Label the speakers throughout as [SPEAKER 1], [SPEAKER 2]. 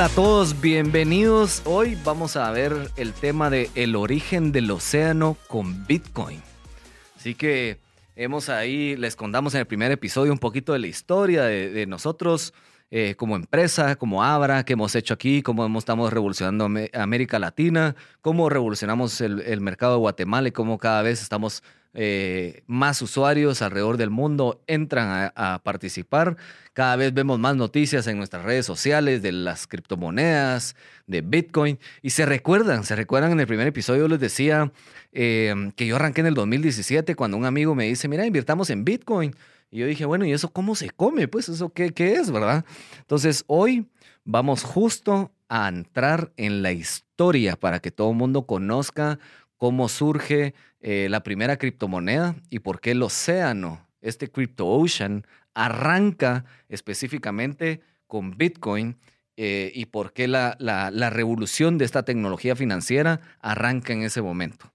[SPEAKER 1] Hola a todos, bienvenidos. Hoy vamos a ver el tema de el origen del océano con Bitcoin. Así que hemos ahí, les contamos en el primer episodio un poquito de la historia de, nosotros eh, como empresa, como Abra, que hemos hecho aquí, cómo estamos revolucionando América Latina, cómo revolucionamos el, mercado de Guatemala y cómo cada vez estamos eh, más usuarios alrededor del mundo entran a, participar. Cada vez vemos más noticias en nuestras redes sociales de las criptomonedas, de Bitcoin. Y se recuerdan, se recuerdan en el primer episodio les decía eh, que yo arranqué en el 2017 cuando un amigo me dice, mira, invirtamos en Bitcoin. Y yo dije, bueno, ¿y eso cómo se come? Pues eso qué, qué es, ¿verdad? Entonces hoy vamos justo a entrar en la historia para que todo el mundo conozca cómo surge eh, la primera criptomoneda y por qué el océano, este Crypto Ocean, arranca específicamente con Bitcoin eh, y por qué la, la, revolución de esta tecnología financiera arranca en ese momento.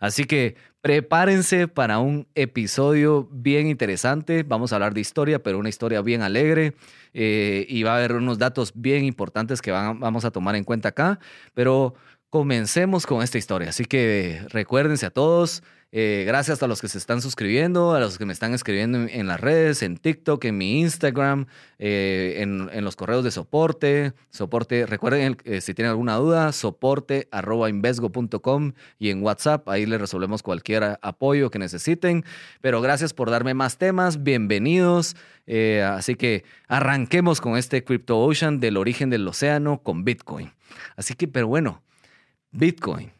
[SPEAKER 1] Así que prepárense para un episodio bien interesante. Vamos a hablar de historia, pero una historia bien alegre. Eh, y va a haber unos datos bien importantes que vamos a tomar en cuenta acá. Pero comencemos con esta historia. Así que recuérdense a todos, eh, gracias a los que se están suscribiendo, a los que me están escribiendo en, las redes, en TikTok, en mi Instagram, eh, en, los correos de soporte. Soporte, recuerden, eh, si tienen alguna duda, soporte arroba y en WhatsApp, ahí les resolvemos cualquier apoyo que necesiten. Pero gracias por darme más temas, bienvenidos. así que arranquemos con este Crypto Ocean del origen del océano con Bitcoin. Así que, pero bueno, Bitcoin.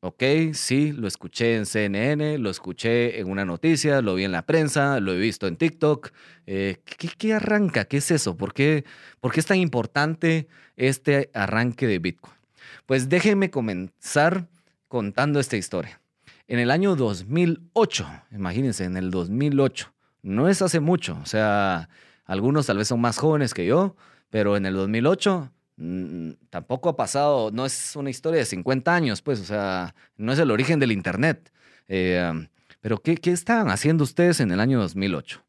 [SPEAKER 1] Ok, sí, lo escuché en CNN, lo escuché en una noticia, lo vi en la prensa, lo he visto en TikTok. Eh, ¿qué, arranca? ¿Qué es eso? ¿Por qué, ¿Por qué es tan importante este arranque de Bitcoin? Pues déjenme comenzar contando esta historia. En el año 2008, imagínense, en el 2008, no es hace mucho, o sea, algunos tal vez son más jóvenes que yo, pero en el 2008 Mm, tampoco ha pasado, no es una historia de 50 años, pues, o sea, no es el origen del Internet. Eh, pero, ¿qué, ¿qué, estaban haciendo ustedes en el año 2008?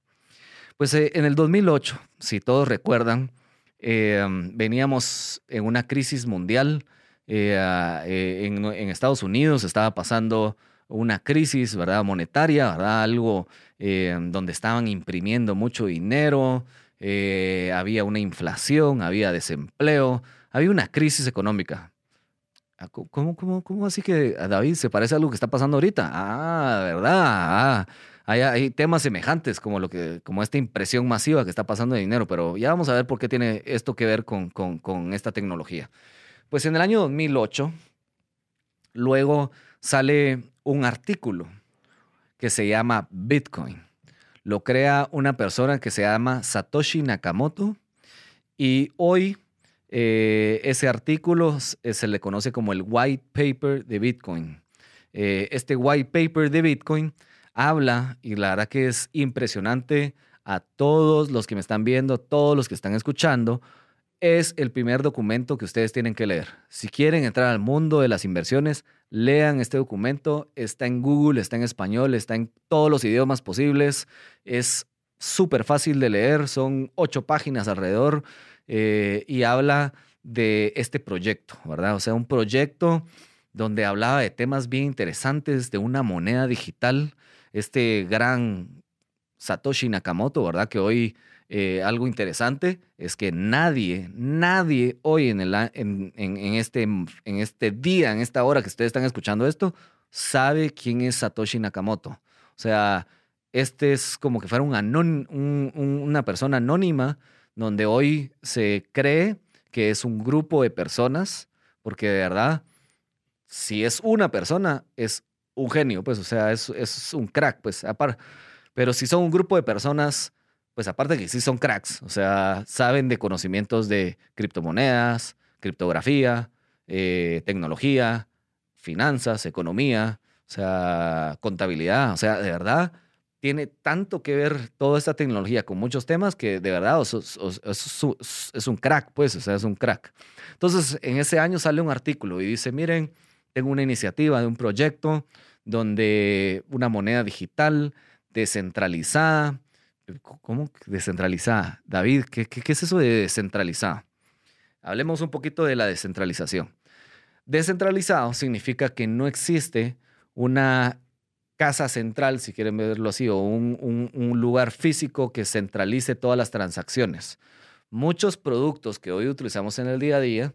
[SPEAKER 1] Pues eh, en el 2008, si todos recuerdan, eh, veníamos en una crisis mundial. En, en, Estados Unidos estaba pasando una crisis, ¿verdad? Monetaria, ¿verdad? Algo donde estaban imprimiendo mucho dinero, eh, había una inflación, había desempleo, había una crisis económica. Ah, ¿Cómo, cómo, cómo así que a David se parece a algo que está pasando ahorita? Ah, ¿verdad? Ah, hay, temas semejantes como, lo que, como esta impresión masiva que está pasando de dinero, pero ya vamos a ver por qué tiene esto que ver con, con, con esta tecnología. Pues en el año 2008, luego sale un artículo que se llama Bitcoin lo crea una persona que se llama Satoshi Nakamoto y hoy eh, ese artículo eh, se le conoce como el white paper de Bitcoin. Eh, este white paper de Bitcoin habla, y la verdad que es impresionante a todos los que me están viendo, todos los que están escuchando, es el primer documento que ustedes tienen que leer. Si quieren entrar al mundo de las inversiones, lean este documento. Está en Google, está en español, está en todos los idiomas posibles. Es súper fácil de leer, son ocho páginas alrededor eh, y habla de este proyecto, ¿verdad? O sea, un proyecto donde hablaba de temas bien interesantes, de una moneda digital, este gran Satoshi Nakamoto, ¿verdad? Que hoy eh, algo interesante es que nadie, nadie hoy en, el, en, este, en este día, en esta hora que ustedes están escuchando esto, sabe quién es Satoshi Nakamoto. O sea, este es como que fuera un una persona anónima donde hoy se cree que es un grupo de personas, porque de verdad, si es una persona, es un genio, pues, o sea, es, es un crack, pues, pero si son un grupo de personas pues aparte que sí son cracks, o sea, saben de conocimientos de criptomonedas, criptografía, eh, tecnología, finanzas, economía, o sea, contabilidad, o sea, de verdad tiene tanto que ver toda esta tecnología con muchos temas que de verdad es, un crack, pues, o sea, es un crack. Entonces, en ese año sale un artículo y dice, miren, tengo una iniciativa de un proyecto donde una moneda digital descentralizada ¿Cómo descentralizada? David, ¿qué, es eso de descentralizada? hablemos un poquito de la descentralización. Descentralizado significa que no existe una casa central, si quieren verlo así, o un, un, lugar físico que centralice todas las transacciones. Muchos productos que hoy utilizamos en el día a día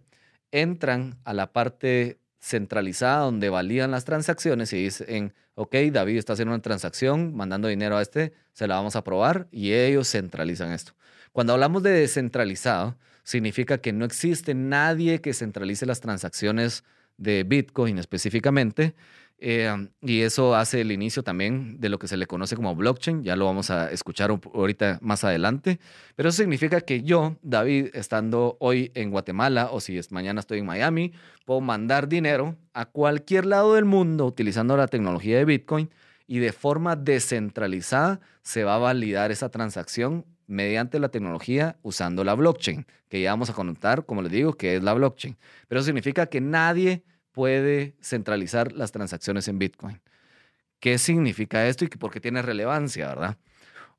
[SPEAKER 1] entran a la parte centralizada donde valían las transacciones y dicen, ok, David está haciendo una transacción, mandando dinero a este, se la vamos a probar y ellos centralizan esto. Cuando hablamos de descentralizado, significa que no existe nadie que centralice las transacciones de Bitcoin específicamente eh, y eso hace el inicio también de lo que se le conoce como blockchain. Ya lo vamos a escuchar ahorita más adelante. Pero eso significa que yo, David, estando hoy en Guatemala o si es, mañana estoy en Miami, puedo mandar dinero a cualquier lado del mundo utilizando la tecnología de Bitcoin y de forma descentralizada se va a validar esa transacción mediante la tecnología usando la blockchain, que ya vamos a contar, como les digo, que es la blockchain. Pero eso significa que nadie puede centralizar las transacciones en Bitcoin. ¿Qué significa esto y por qué tiene relevancia, verdad?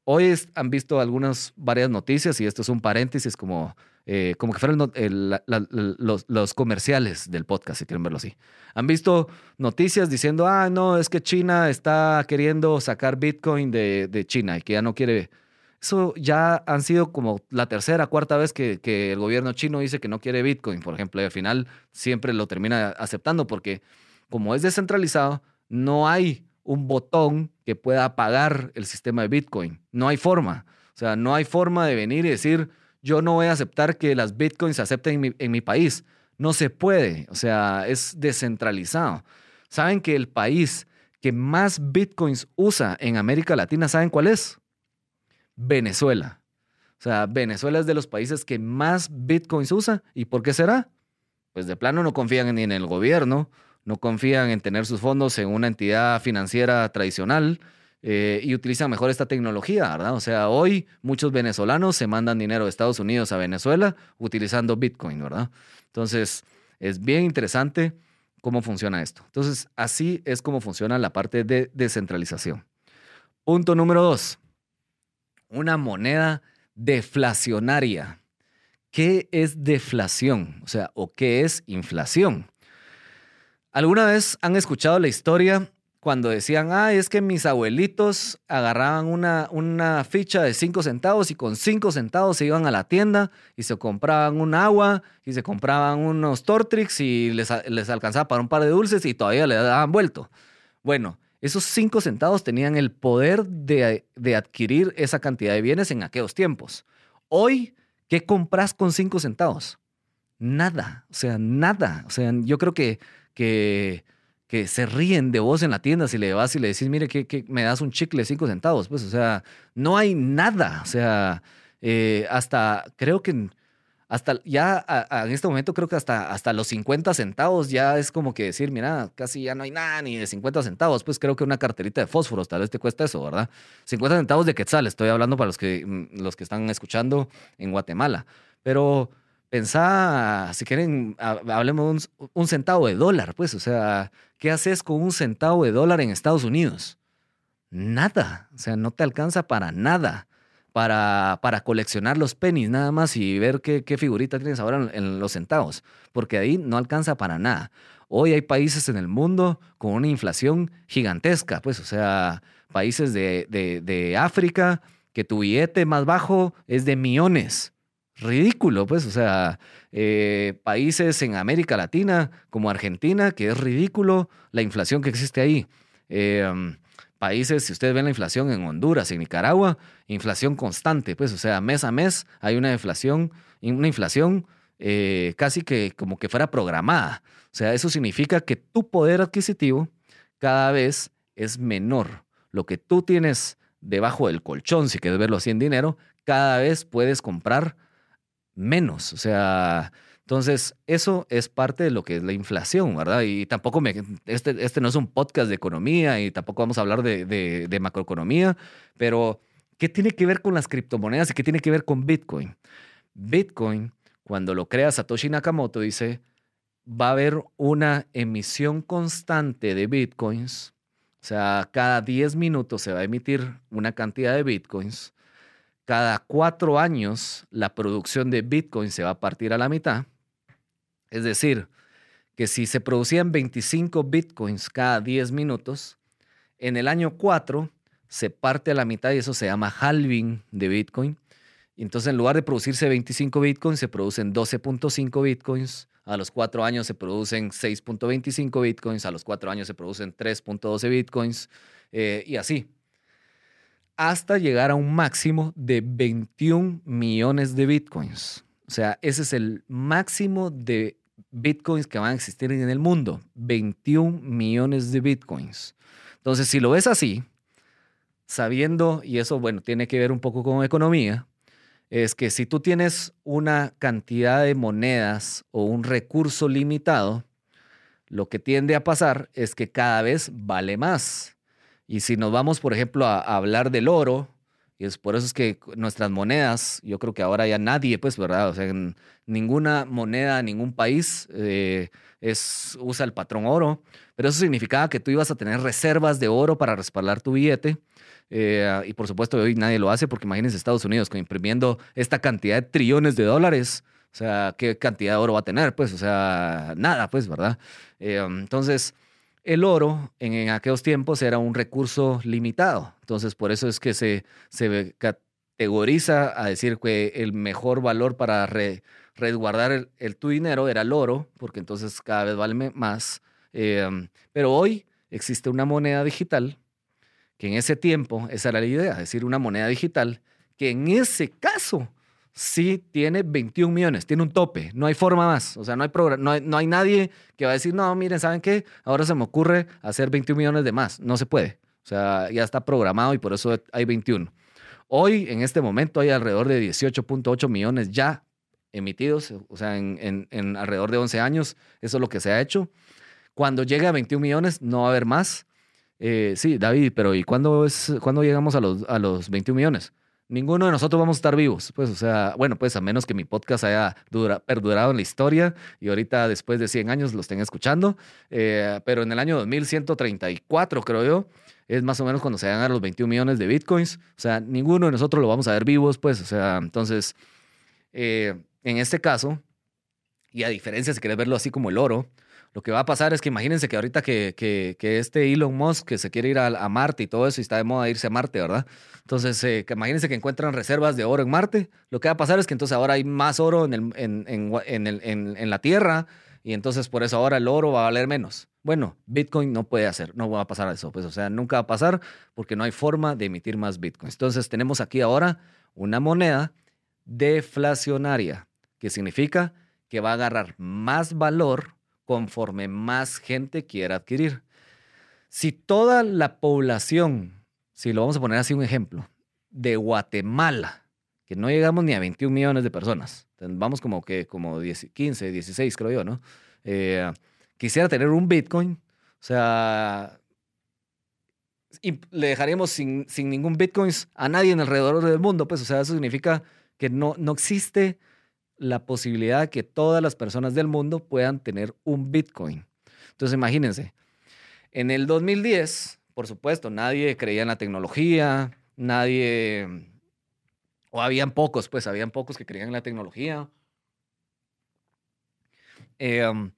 [SPEAKER 1] Hoy han visto algunas, varias noticias y esto es un paréntesis como, eh, como que fueran los, comerciales del podcast, si quieren verlo así. Han visto noticias diciendo, ah, no, es que China está queriendo sacar Bitcoin de, de China y que ya no quiere eso ya han sido como la tercera, cuarta vez que, el gobierno chino dice que no quiere Bitcoin, por ejemplo, y al final siempre lo termina aceptando porque como es descentralizado, no hay un botón que pueda apagar el sistema de Bitcoin. No hay forma. O sea, no hay forma de venir y decir, yo no voy a aceptar que las Bitcoins se acepten en mi, en mi país. No se puede. O sea, es descentralizado. ¿Saben que el país que más Bitcoins usa en América Latina, ¿saben cuál es? Venezuela. O sea, Venezuela es de los países que más bitcoins usa. ¿Y por qué será? Pues de plano no confían ni en el gobierno, no confían en tener sus fondos en una entidad financiera tradicional eh, y utilizan mejor esta tecnología, ¿verdad? O sea, hoy muchos venezolanos se mandan dinero de Estados Unidos a Venezuela utilizando bitcoin, ¿verdad? Entonces, es bien interesante cómo funciona esto. Entonces, así es como funciona la parte de descentralización. Punto número dos una moneda deflacionaria. ¿Qué es deflación? O sea, ¿o qué es inflación? ¿Alguna vez han escuchado la historia cuando decían, ah, es que mis abuelitos agarraban una, una ficha de 5 centavos y con 5 centavos se iban a la tienda y se compraban un agua y se compraban unos Tortrix y les, les alcanzaba para un par de dulces y todavía le daban vuelto? Bueno, esos cinco centavos tenían el poder de, adquirir esa cantidad de bienes en aquellos tiempos. Hoy, ¿qué compras con cinco centavos? Nada, o sea, nada. O sea, yo creo que, que, que se ríen de vos en la tienda si le vas y le decís, mire, que, me das un chicle de cinco centavos. Pues, o sea, no hay nada. O sea, eh, hasta creo que hasta ya en este momento creo que hasta, hasta los 50 centavos ya es como que decir, mira, casi ya no hay nada ni de 50 centavos. Pues creo que una carterita de fósforos tal vez te cuesta eso, ¿verdad? 50 centavos de quetzal, estoy hablando para los que, mm, los que están escuchando en Guatemala. Pero pensá, si quieren, hablemos un, un centavo de dólar, pues, o sea, ¿qué haces con un centavo de dólar en Estados Unidos? Nada, o sea, no te alcanza para nada para, para coleccionar los pennies nada más y ver qué, qué figurita tienes ahora en, los centavos, porque ahí no alcanza para nada. Hoy hay países en el mundo con una inflación gigantesca, pues, o sea, países de, de, África que tu billete más bajo es de millones. Ridículo, pues, o sea, eh, países en América Latina como Argentina, que es ridículo la inflación que existe ahí. Eh, países, si ustedes ven la inflación en Honduras, en Nicaragua, inflación constante, pues, o sea, mes a mes hay una inflación, una inflación eh, casi que como que fuera programada. O sea, eso significa que tu poder adquisitivo cada vez es menor. Lo que tú tienes debajo del colchón, si quieres verlo así en dinero, cada vez puedes comprar menos. O sea, entonces, eso es parte de lo que es la inflación, ¿verdad? Y tampoco me, este, este no es un podcast de economía y tampoco vamos a hablar de, de, macroeconomía, pero ¿qué tiene que ver con las criptomonedas y qué tiene que ver con Bitcoin? Bitcoin, cuando lo crea Satoshi Nakamoto, dice, va a haber una emisión constante de Bitcoins, o sea, cada 10 minutos se va a emitir una cantidad de Bitcoins, cada cuatro años la producción de Bitcoin se va a partir a la mitad, Es decir, que si se producían 25 bitcoins cada 10 minutos, en el año 4 se parte a la mitad y eso se llama halving de bitcoin. Entonces en lugar de producirse 25 bitcoins, se producen 12.5 bitcoins. A los 4 años se producen 6.25 bitcoins. A los 4 años se producen 3.12 bitcoins. Eh, y así. Hasta llegar a un máximo de 21 millones de bitcoins. O sea, ese es el máximo de bitcoins que van a existir en el mundo. 21 millones de bitcoins. Entonces, si lo ves así, sabiendo, y eso, bueno, tiene que ver un poco con economía, es que si tú tienes una cantidad de monedas o un recurso limitado, lo que tiende a pasar es que cada vez vale más. Y si nos vamos, por ejemplo, a, hablar del oro, y es por eso es que nuestras monedas, yo creo que ahora ya nadie, pues, ¿verdad? O sea, ninguna moneda, ningún país eh, es, usa el patrón oro, pero eso significaba que tú ibas a tener reservas de oro para respaldar tu billete. Eh, y por supuesto, hoy nadie lo hace porque imagínense Estados Unidos imprimiendo esta cantidad de trillones de dólares. O sea, ¿qué cantidad de oro va a tener? Pues, o sea, nada, pues, ¿verdad? Eh, entonces, el oro en, aquellos tiempos era un recurso limitado. Entonces, por eso es que se, categoriza a decir que el mejor valor para resguardar el, tu dinero era el oro, porque entonces cada vez vale más. Eh, pero hoy existe una moneda digital que en ese tiempo, esa era la idea, es decir, una moneda digital que en ese caso sí tiene 21 millones, tiene un tope, no hay forma más. O sea, no hay, no no hay nadie que va a decir, no, miren, ¿saben qué? Ahora se me ocurre hacer 21 millones de más. No se puede. O sea, ya está programado y por eso hay 21. Hoy, en este momento, hay alrededor de 18.8 millones ya emitidos, o sea, en, en, alrededor de 11 años, eso es lo que se ha hecho. Cuando llegue a 21 millones, no va a haber más. Eh, sí, David, pero ¿y cuándo, es, cuándo llegamos a los, a los 21 millones? Ninguno de nosotros vamos a estar vivos. Pues, o sea, bueno, pues a menos que mi podcast haya perdurado en la historia y ahorita después de 100 años lo estén escuchando. Eh, pero en el año 2134, creo yo, es más o menos cuando se a los 21 millones de bitcoins. O sea, ninguno de nosotros lo vamos a ver vivos, pues, o sea, entonces, eh, en este caso, y a diferencia si quieres verlo así como el oro, lo que va a pasar es que imagínense que ahorita que, que, este Elon Musk que se quiere ir a, Marte y todo eso y está de moda irse a Marte, ¿verdad? Entonces, eh, que imagínense que encuentran reservas de oro en Marte. Lo que va a pasar es que entonces ahora hay más oro en, el, en, en, en, en la Tierra y entonces por eso ahora el oro va a valer menos. Bueno, Bitcoin no puede hacer, no va a pasar eso, pues o sea, nunca va a pasar porque no hay forma de emitir más Bitcoins. Entonces tenemos aquí ahora una moneda deflacionaria, que significa que va a agarrar más valor conforme más gente quiera adquirir. Si toda la población, si lo vamos a poner así un ejemplo, de Guatemala, que no llegamos ni a 21 millones de personas, vamos como que como 15, 16 creo yo, ¿no? Eh, quisiera tener un Bitcoin, o sea, y le dejaremos sin, sin ningún Bitcoin a nadie en alrededor del mundo, pues, o sea, eso significa que no, no existe la posibilidad de que todas las personas del mundo puedan tener un Bitcoin. Entonces imagínense, en el 2010, por supuesto, nadie creía en la tecnología, nadie, o habían pocos, pues habían pocos que creían en la tecnología. Em,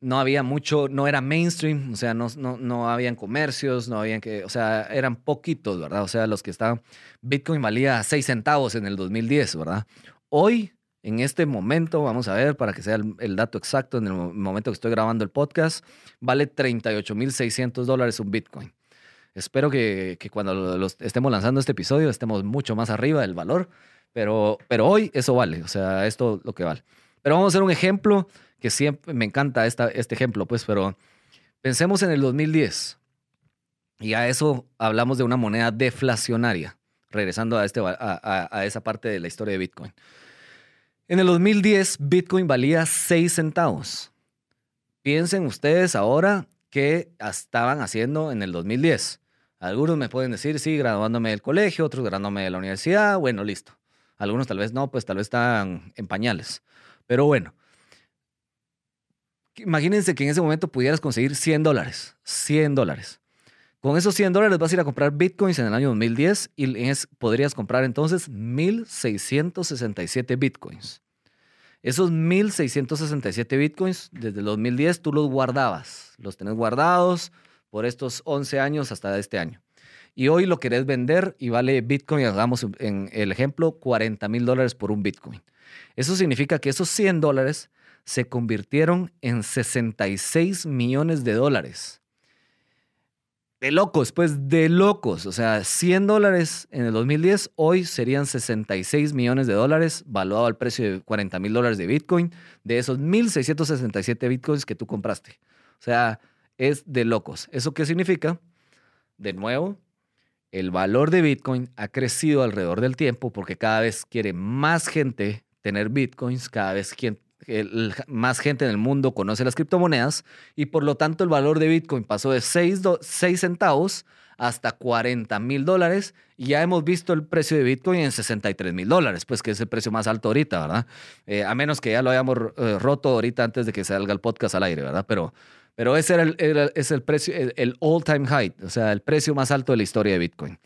[SPEAKER 1] no había mucho, no era mainstream, o sea, no, no, no habían comercios, no habían que, o sea, eran poquitos, ¿verdad? O sea, los que estaban, Bitcoin valía 6 centavos en el 2010, ¿verdad? Hoy en este momento, vamos a ver para que sea el, dato exacto, en el momento que estoy grabando el podcast, vale 38.600 dólares un Bitcoin. Espero que, cuando estemos lanzando este episodio estemos mucho más arriba del valor, pero, pero hoy eso vale, o sea, esto lo que vale. Pero vamos a hacer un ejemplo que siempre me encanta esta, este ejemplo, pues, pero pensemos en el 2010 y a eso hablamos de una moneda deflacionaria, regresando a, este, a esa parte de la historia de Bitcoin. En el 2010, Bitcoin valía 6 centavos. Piensen ustedes ahora qué estaban haciendo en el 2010. Algunos me pueden decir, sí, graduándome del colegio, otros graduándome de la universidad, bueno, listo. Algunos tal vez no, pues tal vez están en pañales. Pero bueno, imagínense que en ese momento pudieras conseguir 100 dólares. 100 dólares. Con esos 100 dólares vas a ir a comprar bitcoins en el año 2010 y podrías comprar entonces 1.667 bitcoins. Esos 1.667 bitcoins, desde el 2010 tú los guardabas, los tenés guardados por estos 11 años hasta este año. Y hoy lo querés vender y vale bitcoin, hagamos en el ejemplo, 40 mil dólares por un bitcoin. Eso significa que esos 100 dólares se convirtieron en 66 millones de dólares. De locos, pues de locos. O sea, 100 dólares en el 2010, hoy serían 66 millones de dólares, valuado al precio de 40 mil dólares de Bitcoin, de esos 1.667 Bitcoins que tú compraste. O sea, es de locos. ¿Eso qué significa? De nuevo, el valor de Bitcoin ha crecido alrededor del tiempo porque cada vez quiere más gente tener Bitcoins, cada vez más gente en el mundo conoce las criptomonedas y por lo tanto el valor de Bitcoin pasó de 6, centavos hasta 40 mil dólares y ya hemos visto el precio de Bitcoin en 63 mil dólares, pues que es el precio más alto ahorita, ¿verdad? Eh, a menos que ya lo hayamos eh, roto ahorita antes de que salga el podcast al aire, ¿verdad? Pero, pero ese era el, es el precio, el, all-time high, o sea, el precio más alto de la historia de Bitcoin,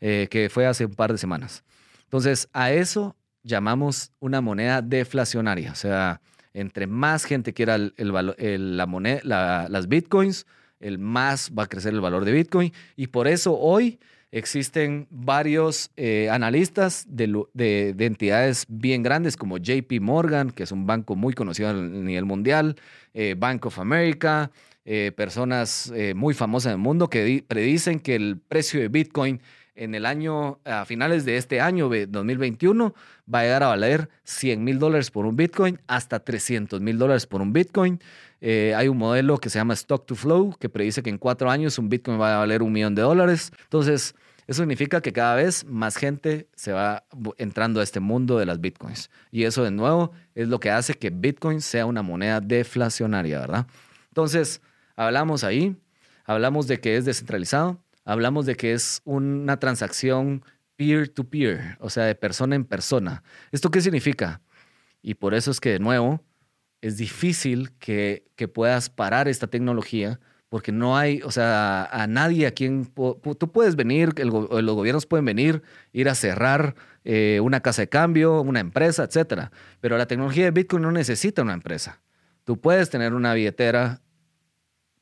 [SPEAKER 1] eh, que fue hace un par de semanas. Entonces, a eso llamamos una moneda deflacionaria. O sea, entre más gente quiera la moneda, las bitcoins, el más va a crecer el valor de Bitcoin. Y por eso hoy existen varios eh, analistas de, entidades bien grandes como JP Morgan, que es un banco muy conocido a nivel mundial, eh, Bank of America, eh, personas muy famosas en el mundo que predicen que el precio de Bitcoin en el año, a finales de este año, 2021, va a llegar a valer 100 mil dólares por un Bitcoin hasta 300 mil dólares por un Bitcoin. Eh, hay un modelo que se llama Stock to Flow que predice que en cuatro años un Bitcoin va a valer un millón de dólares. Entonces, eso significa que cada vez más gente se va entrando a este mundo de las Bitcoins. Y eso, de nuevo, es lo que hace que Bitcoin sea una moneda deflacionaria, ¿verdad? Entonces, hablamos ahí, hablamos de que es descentralizado, hablamos de que es una transacción peer-to-peer, o sea, de persona en persona. ¿Esto qué significa? Y por eso es que, de nuevo, es difícil que, que puedas parar esta tecnología porque no hay, o sea, a nadie a quien tú puedes venir, los gobiernos pueden venir, ir a cerrar eh, una casa de cambio, una empresa, etcétera. Pero la tecnología de Bitcoin no necesita una empresa. Tú puedes tener una billetera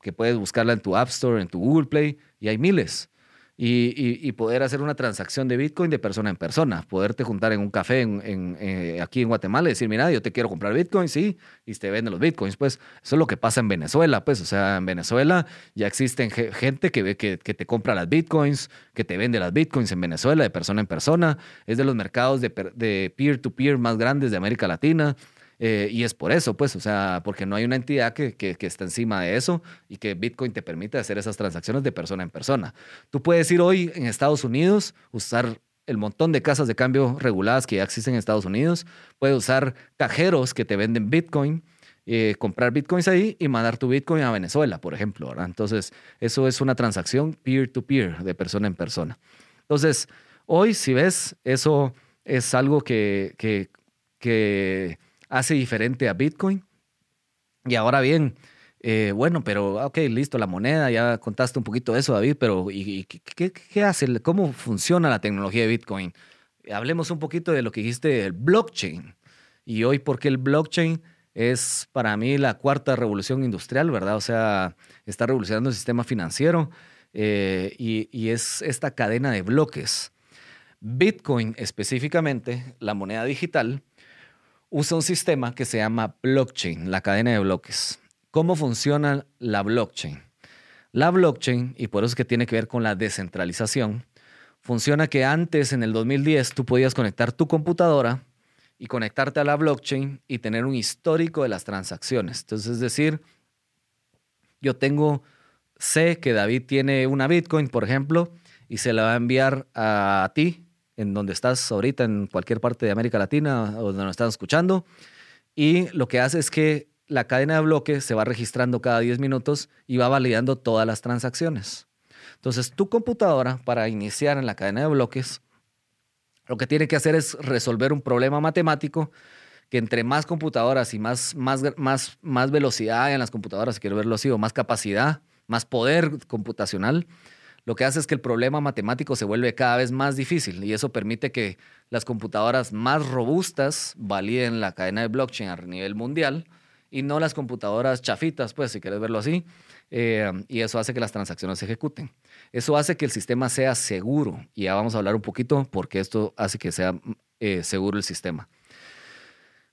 [SPEAKER 1] que puedes buscarla en tu App Store, en tu Google Play, y hay miles. Y, poder hacer una transacción de Bitcoin de persona en persona, poderte juntar en un café eh, aquí en Guatemala y decir, mira, yo te quiero comprar Bitcoin, sí, y te venden los Bitcoins. Pues eso es lo que pasa en Venezuela, pues, o sea, en Venezuela ya existen gente que, te compra las Bitcoins, que te vende las Bitcoins en Venezuela de persona en persona, es de los mercados de peer-to-peer -peer más grandes de América Latina. Eh, y es por eso, pues, o sea, porque no hay una entidad que, que, está encima de eso y que Bitcoin te permite hacer esas transacciones de persona en persona. Tú puedes ir hoy en Estados Unidos, usar el montón de casas de cambio reguladas que ya existen en Estados Unidos, puedes usar cajeros que te venden Bitcoin. Eh, comprar bitcoins ahí y mandar tu bitcoin a Venezuela, por ejemplo. Entonces, eso es una transacción peer-to-peer, de persona en persona. Entonces, hoy, si ves, eso es algo que, que hace diferente a Bitcoin. Y ahora bien, eh, bueno, pero ok, listo, la moneda, ya contaste un poquito de eso, David, pero ¿y, qué, hace? ¿Cómo funciona la tecnología de Bitcoin? Hablemos un poquito de lo que dijiste del blockchain. Y hoy, ¿por qué el blockchain es para mí la cuarta revolución industrial, verdad? O sea, está revolucionando el sistema financiero eh, y es esta cadena de bloques. Bitcoin específicamente, la moneda digital, usa un sistema que se llama blockchain, la cadena de bloques. ¿Cómo funciona la blockchain? La blockchain, y por eso es que tiene que ver con la descentralización, funciona que antes, en el 2010, tú podías conectar tu computadora y conectarte a la blockchain y tener un histórico de las transacciones. Entonces, es decir, yo tengo, sé que David tiene una Bitcoin, por ejemplo, y se la va a enviar a ti en donde estás ahorita, en cualquier parte de América Latina o donde nos estás escuchando. Y lo que hace es que la cadena de bloques se va registrando cada 10 minutos y va validando todas las transacciones. Entonces, tu computadora, para iniciar en la cadena de bloques, lo que tiene que hacer es resolver un problema matemático que entre más computadoras y más, más, más, más velocidad en las computadoras, quiero verlo así, o más capacidad, más poder computacional, lo que hace es que el problema matemático se vuelve cada vez más difícil y eso permite que las computadoras más robustas validen la cadena de blockchain a nivel mundial y no las computadoras chafitas, pues si quieres verlo así, eh, y eso hace que las transacciones se ejecuten. Eso hace que el sistema sea seguro y ya vamos a hablar un poquito porque esto hace que sea eh, seguro el sistema.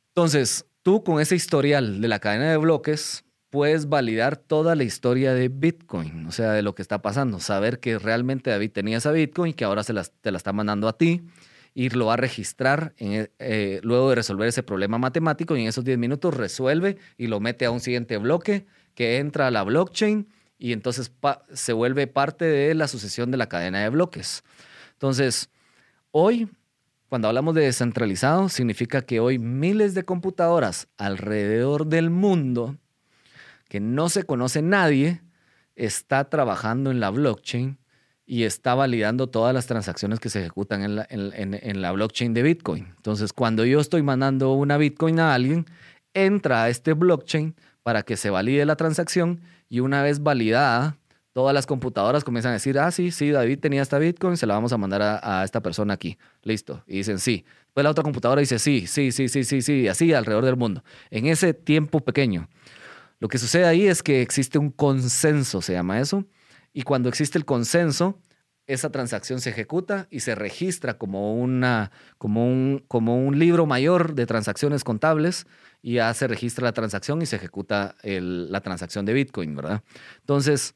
[SPEAKER 1] Entonces, tú con ese historial de la cadena de bloques puedes validar toda la historia de Bitcoin, o sea, de lo que está pasando, saber que realmente David tenía esa Bitcoin, que ahora se te la está mandando a ti, y lo va a registrar eh, luego de resolver ese problema matemático, y en esos 10 minutos resuelve y lo mete a un siguiente bloque que entra a la blockchain y entonces se vuelve parte de la sucesión de la cadena de bloques. Entonces, hoy cuando hablamos de descentralizado, significa que hoy miles de computadoras alrededor del mundo que no se conoce nadie, está trabajando en la blockchain y está validando todas las transacciones que se ejecutan en la, blockchain de Bitcoin. Entonces, cuando yo estoy mandando una Bitcoin a alguien, entra a este blockchain para que se valide la transacción y una vez validada, todas las computadoras comienzan a decir, ah, sí, sí, David tenía esta Bitcoin, se la vamos a mandar a, a esta persona aquí. Listo. Y dicen, sí. Después la otra computadora dice, sí, sí, sí, sí, sí, sí, así alrededor del mundo. En ese tiempo pequeño. Lo que sucede ahí es que existe un consenso, se llama eso, y cuando existe el consenso, esa transacción se ejecuta y se registra como, una, como, un, como un libro mayor de transacciones contables y ya se registra la transacción y se ejecuta la transacción de Bitcoin, ¿verdad? Entonces,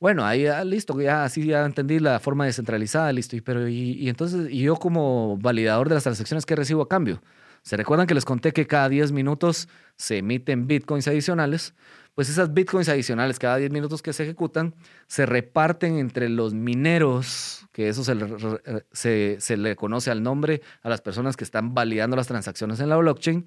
[SPEAKER 1] bueno, ahí ya, listo, ya así ya entendí la forma descentralizada, listo. Y, pero, y, y entonces, y yo como validador de las transacciones, ¿qué recibo a cambio? ¿Se recuerdan que les conté que cada 10 minutos se emiten bitcoins adicionales? Pues esas bitcoins adicionales, cada 10 minutos que se ejecutan, se reparten entre los mineros, que eso se le, conoce al nombre a las personas que están validando las transacciones en la blockchain.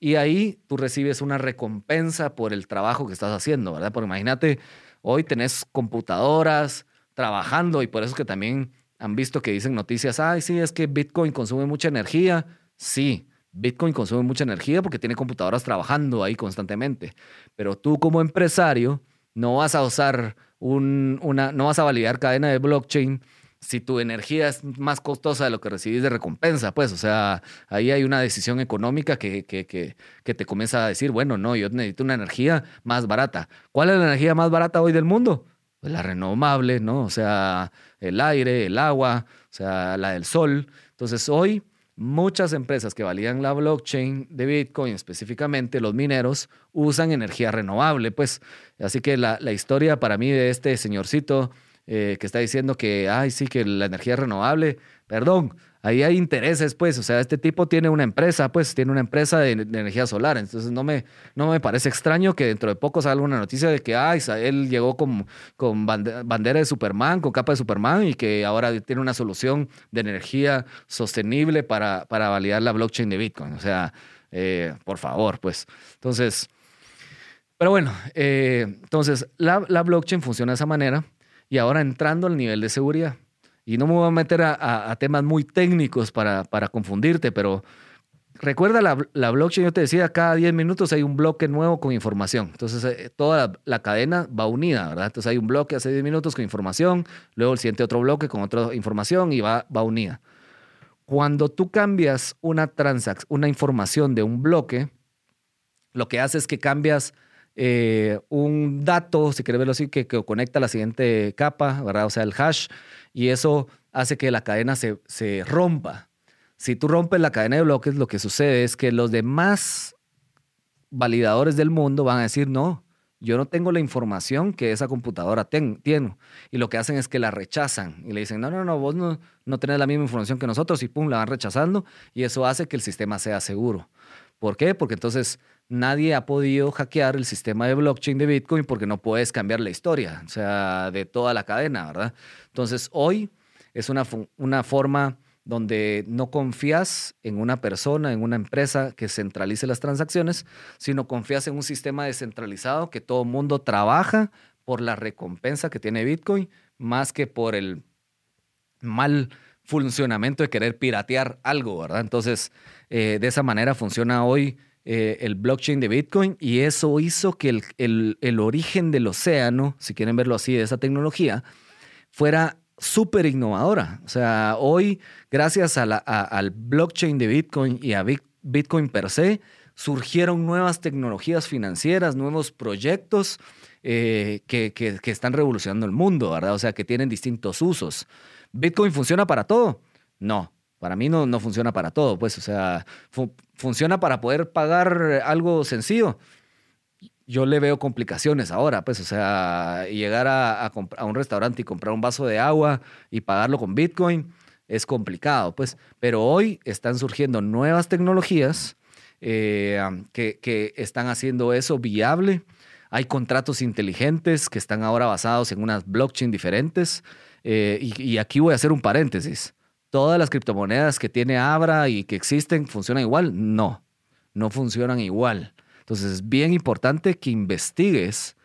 [SPEAKER 1] Y ahí tú recibes una recompensa por el trabajo que estás haciendo, ¿verdad? Porque imagínate, hoy tenés computadoras trabajando y por eso es que también han visto que dicen noticias, ay, sí, es que Bitcoin consume mucha energía. Sí, Bitcoin consume mucha energía porque tiene computadoras trabajando ahí constantemente. Pero tú como empresario no vas a usar una, no vas a validar cadena de blockchain si tu energía es más costosa de lo que recibís de recompensa, pues, o sea, ahí hay una decisión económica que, que, que, que, te comienza a decir, bueno, no, yo necesito una energía más barata. ¿Cuál es la energía más barata hoy del mundo? Pues la renovable, ¿no? O sea, el aire, el agua, o sea, la del sol. Entonces, hoy Muchas empresas que validan la blockchain de Bitcoin, específicamente los mineros, usan energía renovable. Pues, así que la, historia para mí de este señorcito eh, que está diciendo que, ay, sí, que la energía renovable, perdón, ahí hay intereses, pues, o sea, este tipo tiene una empresa, pues, tiene una empresa de, energía solar, entonces no me, no me parece extraño que dentro de poco salga una noticia de que, ay, él llegó con, con bandera de Superman, con capa de Superman y que ahora tiene una solución de energía sostenible para, para validar la blockchain de Bitcoin, o sea, eh, por favor, pues, entonces... Pero bueno, eh, entonces la, la blockchain funciona de esa manera y ahora entrando al nivel de seguridad. Y no me voy a meter a, temas muy técnicos para, para confundirte, pero recuerda la, la, blockchain, yo te decía, cada 10 minutos hay un bloque nuevo con información. Entonces, eh, toda la, cadena va unida, ¿verdad? Entonces, hay un bloque hace 10 minutos con información, luego el siguiente otro bloque con otra información y va, va unida. Cuando tú cambias una, una información de un bloque, lo que hace es que cambias eh, un dato, si quieres verlo así, que, conecta a la siguiente capa, ¿verdad? O sea, el hash y eso hace que la cadena se, se rompa. Si tú rompes la cadena de bloques, lo que sucede es que los demás validadores del mundo van a decir, no, yo no tengo la información que esa computadora tiene. Y lo que hacen es que la rechazan y le dicen, no, no, no, vos no, no tenés la misma información que nosotros y pum, la van rechazando y eso hace que el sistema sea seguro. ¿Por qué? Porque entonces nadie ha podido hackear el sistema de blockchain de Bitcoin porque no puedes cambiar la historia, o sea, de toda la cadena, ¿verdad? Entonces, hoy es una, una forma donde no confías en una persona, en una empresa que centralice las transacciones, sino confías en un sistema descentralizado que todo mundo trabaja por la recompensa que tiene Bitcoin, más que por el mal funcionamiento de querer piratear algo, ¿verdad? Entonces, eh, de esa manera funciona hoy eh, el blockchain de Bitcoin y eso hizo que el, el, origen del océano, si quieren verlo así, de esa tecnología, fuera súper innovadora. O sea, hoy, gracias a al blockchain de Bitcoin y a Bitcoin per se, surgieron nuevas tecnologías financieras, nuevos proyectos eh, que, que, están revolucionando el mundo, ¿verdad? O sea, que tienen distintos usos. ¿Bitcoin funciona para todo? No, para mí no, no funciona para todo, pues, o sea, funciona para poder pagar algo sencillo. Yo le veo complicaciones ahora, pues, o sea, llegar a, un restaurante y comprar un vaso de agua y pagarlo con Bitcoin es complicado, pues, pero hoy están surgiendo nuevas tecnologías eh, que, que están haciendo eso viable hay contratos inteligentes que están ahora basados en unas blockchain diferentes. Eh, y, aquí voy a hacer un paréntesis. ¿Todas las criptomonedas que tiene Abra y que existen funcionan igual? No, no funcionan igual. Entonces es bien importante que investigues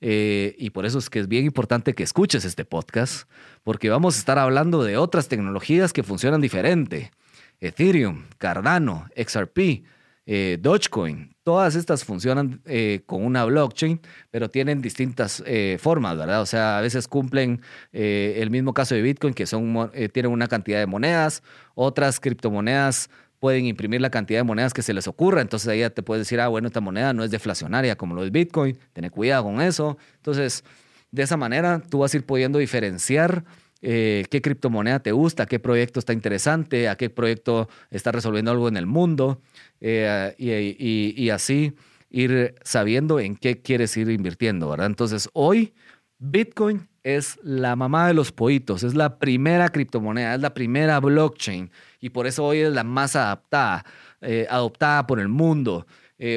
[SPEAKER 1] eh, y por eso es que es bien importante que escuches este podcast, porque vamos a estar hablando de otras tecnologías que funcionan diferente. Ethereum, Cardano, XRP, eh, Dogecoin. Todas estas funcionan eh, con una blockchain, pero tienen distintas eh, formas, ¿verdad? O sea, a veces cumplen el mismo caso de Bitcoin, que son, tienen una cantidad de monedas, otras criptomonedas pueden imprimir la cantidad de monedas que se les ocurra, entonces ahí ya te puedes decir, ah, bueno, esta moneda no es deflacionaria como lo es Bitcoin, ten cuidado con eso. Entonces, de esa manera tú vas a ir pudiendo diferenciar eh, qué criptomoneda te gusta, qué proyecto está interesante, a qué proyecto está resolviendo algo en el mundo eh, y, así ir sabiendo en qué quieres ir invirtiendo, ¿verdad? Entonces, hoy Bitcoin es la mamá de los pollitos, es la primera criptomoneda, es la primera blockchain y por eso hoy es la más adaptada, eh, adoptada por el mundo.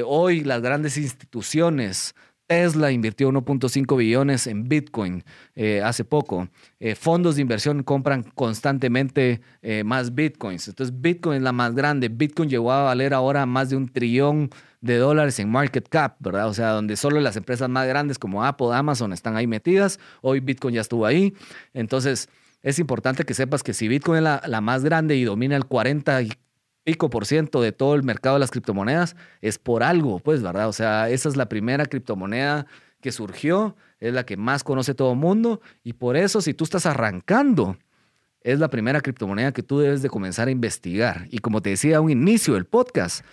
[SPEAKER 1] hoy las grandes instituciones Tesla invirtió 1.5 billones en Bitcoin eh, hace poco. Eh, fondos de inversión compran constantemente eh, más Bitcoins. Entonces Bitcoin es la más grande. Bitcoin llegó a valer ahora más de un trillón de dólares en market cap, ¿verdad? O sea, donde solo las empresas más grandes como Apple, Amazon están ahí metidas. Hoy Bitcoin ya estuvo ahí. Entonces es importante que sepas que si Bitcoin es la, la más grande y domina el 40 pico por ciento de todo el mercado de las criptomonedas es por algo, pues, ¿verdad? O sea, esa es la primera criptomoneda que surgió, es la que más conoce todo el mundo y por eso si tú estás arrancando, es la primera criptomoneda que tú debes de comenzar a investigar. Y como te decía a un inicio del podcast,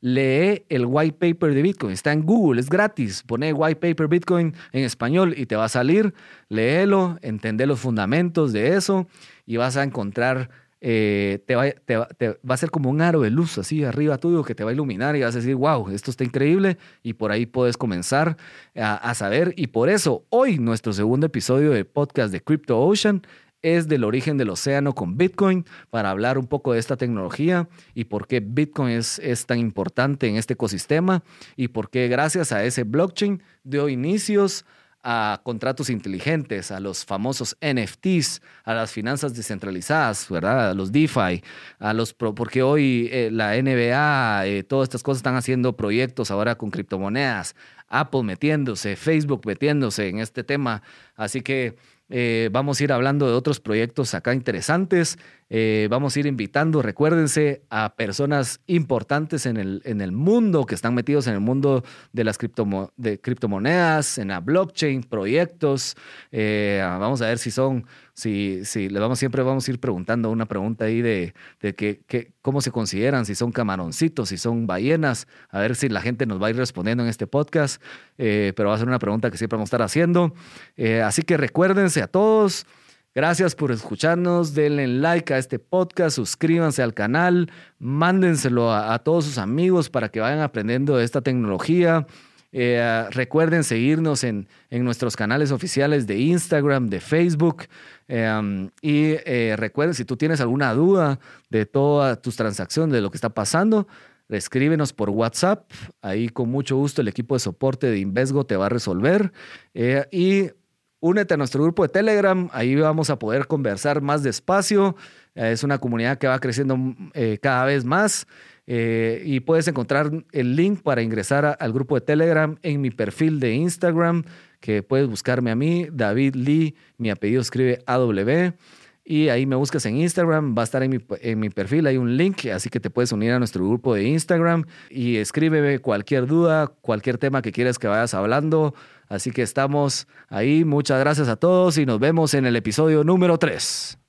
[SPEAKER 1] lee el white paper de Bitcoin. Está en Google, es gratis. Pone white paper Bitcoin en español y te va a salir. Léelo, entender los fundamentos de eso y vas a encontrar eh, te, va, va, a ser como un aro de luz así arriba tuyo que te va a iluminar y vas a decir, wow, esto está increíble y por ahí puedes comenzar a, a saber. Y por eso hoy nuestro segundo episodio de podcast de Crypto Ocean es del origen del océano con Bitcoin para hablar un poco de esta tecnología y por qué Bitcoin es, es, tan importante en este ecosistema y por qué gracias a ese blockchain dio inicios a contratos inteligentes, a los famosos NFTs, a las finanzas descentralizadas, ¿verdad? A los DeFi, a los porque hoy eh, la NBA, eh, todas estas cosas están haciendo proyectos ahora con criptomonedas, Apple metiéndose, Facebook metiéndose en este tema, así que eh, vamos a ir hablando de otros proyectos acá interesantes. Eh, vamos a ir invitando, recuérdense, a personas importantes en el, en el mundo, que están metidos en el mundo de las de criptomonedas, en la blockchain, proyectos. Eh, vamos a ver si son si, si le vamos, siempre vamos a ir preguntando una pregunta ahí de, de que, cómo se consideran, si son camaroncitos, si son ballenas, a ver si la gente nos va a ir respondiendo en este podcast, eh, pero va a ser una pregunta que siempre vamos a estar haciendo. Eh, así que recuérdense a todos. Gracias por escucharnos, denle like a este podcast, suscríbanse al canal, mándenselo a, a todos sus amigos para que vayan aprendiendo de esta tecnología. Eh, recuerden seguirnos en, en, nuestros canales oficiales de Instagram, de Facebook. Em, y eh, recuerden, si tú tienes alguna duda de todas tus transacciones, de lo que está pasando, escríbenos por WhatsApp. Ahí con mucho gusto el equipo de soporte de Invesgo te va a resolver. Eh, y únete a nuestro grupo de Telegram. Ahí vamos a poder conversar más despacio. es una comunidad que va creciendo cada vez más. Eh, y puedes encontrar el link para ingresar al grupo de Telegram en mi perfil de Instagram, que puedes buscarme a mí, David Lee, mi apellido escribe AW. y ahí me buscas en Instagram, va a estar en mi, en mi perfil, hay un link, así que te puedes unir a nuestro grupo de Instagram y escríbeme cualquier duda, cualquier tema que quieras que vayas hablando. Así que estamos ahí. Muchas gracias a todos y nos vemos en el episodio número 3.